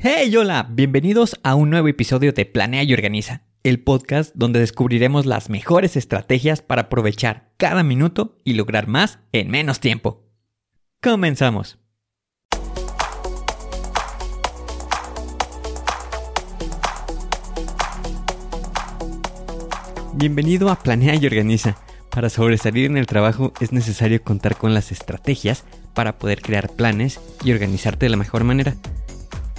Hey, hola, bienvenidos a un nuevo episodio de Planea y Organiza, el podcast donde descubriremos las mejores estrategias para aprovechar cada minuto y lograr más en menos tiempo. Comenzamos. Bienvenido a Planea y Organiza. Para sobresalir en el trabajo es necesario contar con las estrategias para poder crear planes y organizarte de la mejor manera.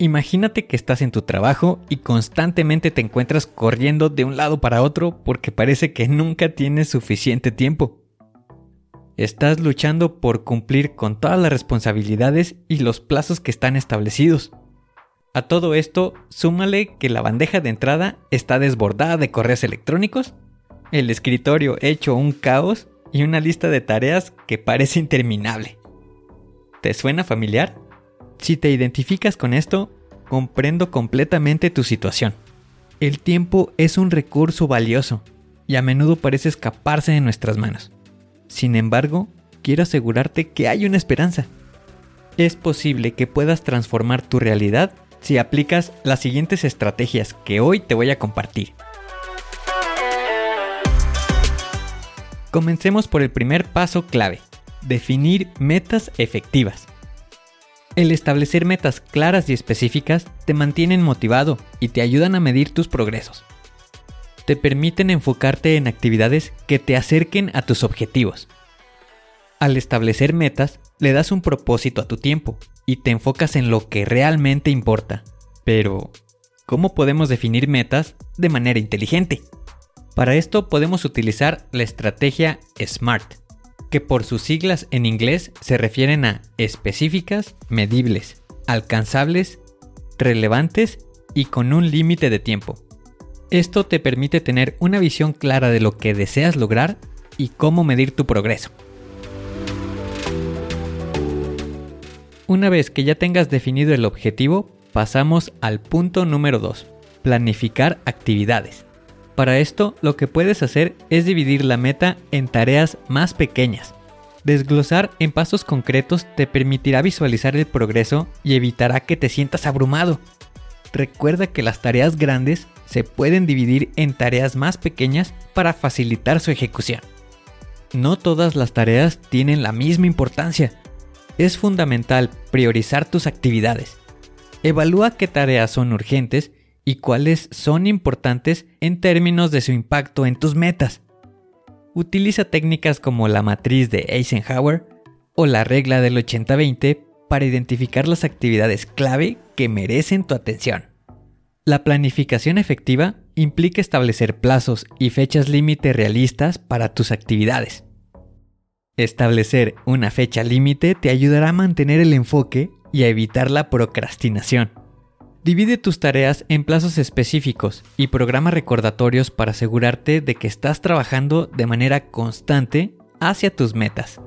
Imagínate que estás en tu trabajo y constantemente te encuentras corriendo de un lado para otro porque parece que nunca tienes suficiente tiempo. Estás luchando por cumplir con todas las responsabilidades y los plazos que están establecidos. A todo esto, súmale que la bandeja de entrada está desbordada de correos electrónicos, el escritorio hecho un caos y una lista de tareas que parece interminable. ¿Te suena familiar? Si te identificas con esto, comprendo completamente tu situación. El tiempo es un recurso valioso y a menudo parece escaparse de nuestras manos. Sin embargo, quiero asegurarte que hay una esperanza. Es posible que puedas transformar tu realidad si aplicas las siguientes estrategias que hoy te voy a compartir. Comencemos por el primer paso clave, definir metas efectivas. El establecer metas claras y específicas te mantienen motivado y te ayudan a medir tus progresos. Te permiten enfocarte en actividades que te acerquen a tus objetivos. Al establecer metas, le das un propósito a tu tiempo y te enfocas en lo que realmente importa. Pero, ¿cómo podemos definir metas de manera inteligente? Para esto podemos utilizar la estrategia SMART que por sus siglas en inglés se refieren a específicas, medibles, alcanzables, relevantes y con un límite de tiempo. Esto te permite tener una visión clara de lo que deseas lograr y cómo medir tu progreso. Una vez que ya tengas definido el objetivo, pasamos al punto número 2, planificar actividades. Para esto, lo que puedes hacer es dividir la meta en tareas más pequeñas. Desglosar en pasos concretos te permitirá visualizar el progreso y evitará que te sientas abrumado. Recuerda que las tareas grandes se pueden dividir en tareas más pequeñas para facilitar su ejecución. No todas las tareas tienen la misma importancia. Es fundamental priorizar tus actividades. Evalúa qué tareas son urgentes y cuáles son importantes en términos de su impacto en tus metas. Utiliza técnicas como la matriz de Eisenhower o la regla del 80-20 para identificar las actividades clave que merecen tu atención. La planificación efectiva implica establecer plazos y fechas límite realistas para tus actividades. Establecer una fecha límite te ayudará a mantener el enfoque y a evitar la procrastinación. Divide tus tareas en plazos específicos y programa recordatorios para asegurarte de que estás trabajando de manera constante hacia tus metas.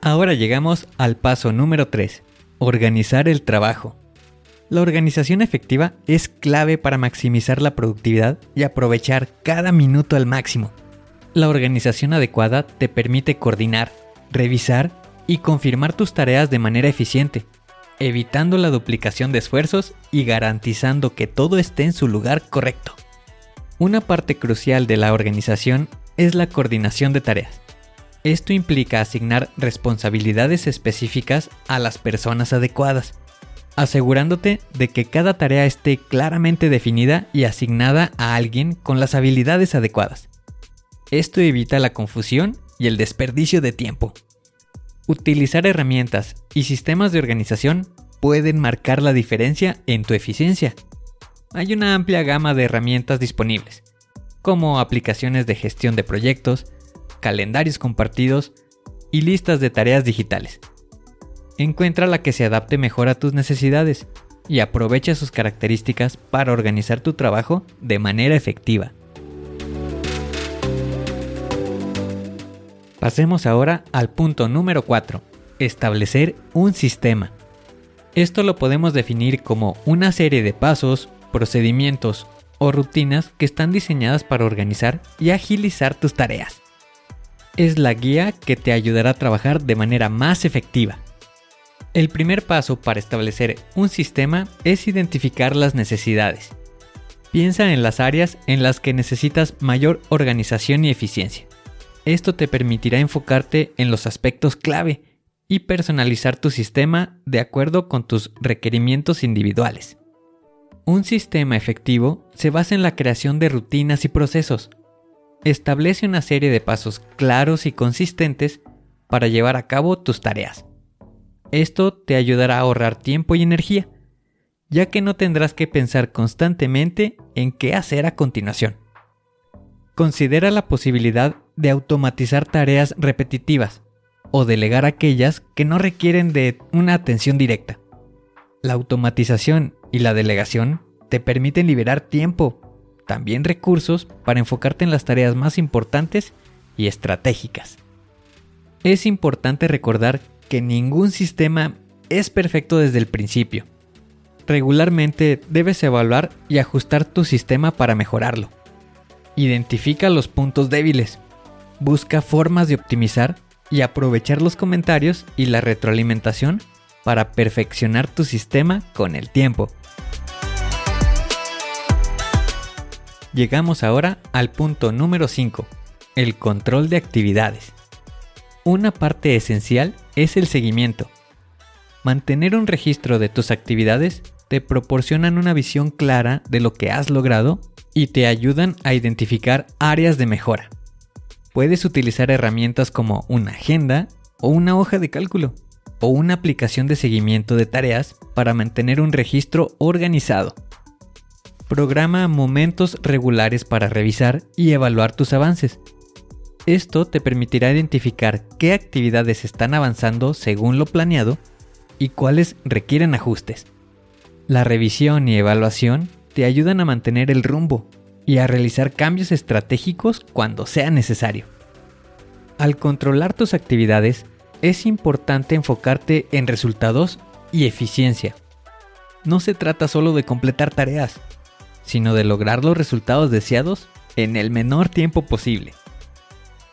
Ahora llegamos al paso número 3, organizar el trabajo. La organización efectiva es clave para maximizar la productividad y aprovechar cada minuto al máximo. La organización adecuada te permite coordinar, revisar y confirmar tus tareas de manera eficiente, evitando la duplicación de esfuerzos y garantizando que todo esté en su lugar correcto. Una parte crucial de la organización es la coordinación de tareas. Esto implica asignar responsabilidades específicas a las personas adecuadas, asegurándote de que cada tarea esté claramente definida y asignada a alguien con las habilidades adecuadas. Esto evita la confusión y el desperdicio de tiempo. Utilizar herramientas y sistemas de organización pueden marcar la diferencia en tu eficiencia. Hay una amplia gama de herramientas disponibles, como aplicaciones de gestión de proyectos, calendarios compartidos y listas de tareas digitales. Encuentra la que se adapte mejor a tus necesidades y aprovecha sus características para organizar tu trabajo de manera efectiva. Pasemos ahora al punto número 4, establecer un sistema. Esto lo podemos definir como una serie de pasos, procedimientos o rutinas que están diseñadas para organizar y agilizar tus tareas es la guía que te ayudará a trabajar de manera más efectiva. El primer paso para establecer un sistema es identificar las necesidades. Piensa en las áreas en las que necesitas mayor organización y eficiencia. Esto te permitirá enfocarte en los aspectos clave y personalizar tu sistema de acuerdo con tus requerimientos individuales. Un sistema efectivo se basa en la creación de rutinas y procesos, establece una serie de pasos claros y consistentes para llevar a cabo tus tareas. Esto te ayudará a ahorrar tiempo y energía, ya que no tendrás que pensar constantemente en qué hacer a continuación. Considera la posibilidad de automatizar tareas repetitivas o delegar aquellas que no requieren de una atención directa. La automatización y la delegación te permiten liberar tiempo también recursos para enfocarte en las tareas más importantes y estratégicas. Es importante recordar que ningún sistema es perfecto desde el principio. Regularmente debes evaluar y ajustar tu sistema para mejorarlo. Identifica los puntos débiles. Busca formas de optimizar y aprovechar los comentarios y la retroalimentación para perfeccionar tu sistema con el tiempo. Llegamos ahora al punto número 5, el control de actividades. Una parte esencial es el seguimiento. Mantener un registro de tus actividades te proporcionan una visión clara de lo que has logrado y te ayudan a identificar áreas de mejora. Puedes utilizar herramientas como una agenda o una hoja de cálculo o una aplicación de seguimiento de tareas para mantener un registro organizado. Programa momentos regulares para revisar y evaluar tus avances. Esto te permitirá identificar qué actividades están avanzando según lo planeado y cuáles requieren ajustes. La revisión y evaluación te ayudan a mantener el rumbo y a realizar cambios estratégicos cuando sea necesario. Al controlar tus actividades, es importante enfocarte en resultados y eficiencia. No se trata solo de completar tareas, sino de lograr los resultados deseados en el menor tiempo posible.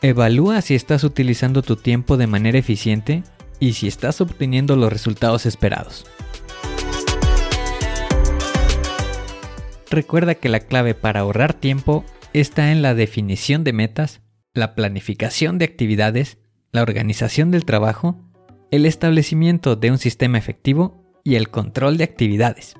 Evalúa si estás utilizando tu tiempo de manera eficiente y si estás obteniendo los resultados esperados. Recuerda que la clave para ahorrar tiempo está en la definición de metas, la planificación de actividades, la organización del trabajo, el establecimiento de un sistema efectivo y el control de actividades.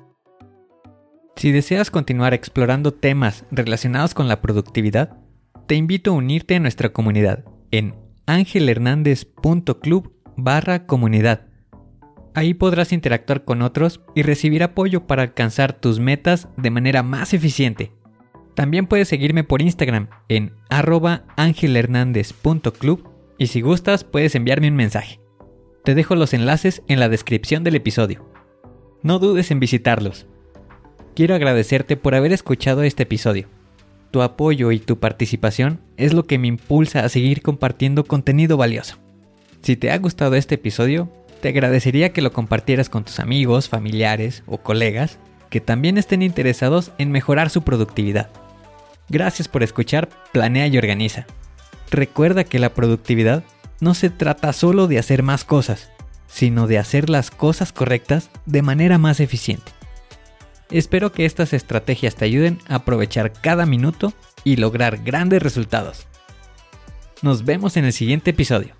Si deseas continuar explorando temas relacionados con la productividad, te invito a unirte a nuestra comunidad en angelhernandez.club barra comunidad. Ahí podrás interactuar con otros y recibir apoyo para alcanzar tus metas de manera más eficiente. También puedes seguirme por Instagram en arroba angelhernandez.club y si gustas puedes enviarme un mensaje. Te dejo los enlaces en la descripción del episodio. No dudes en visitarlos quiero agradecerte por haber escuchado este episodio. Tu apoyo y tu participación es lo que me impulsa a seguir compartiendo contenido valioso. Si te ha gustado este episodio, te agradecería que lo compartieras con tus amigos, familiares o colegas que también estén interesados en mejorar su productividad. Gracias por escuchar Planea y Organiza. Recuerda que la productividad no se trata solo de hacer más cosas, sino de hacer las cosas correctas de manera más eficiente. Espero que estas estrategias te ayuden a aprovechar cada minuto y lograr grandes resultados. Nos vemos en el siguiente episodio.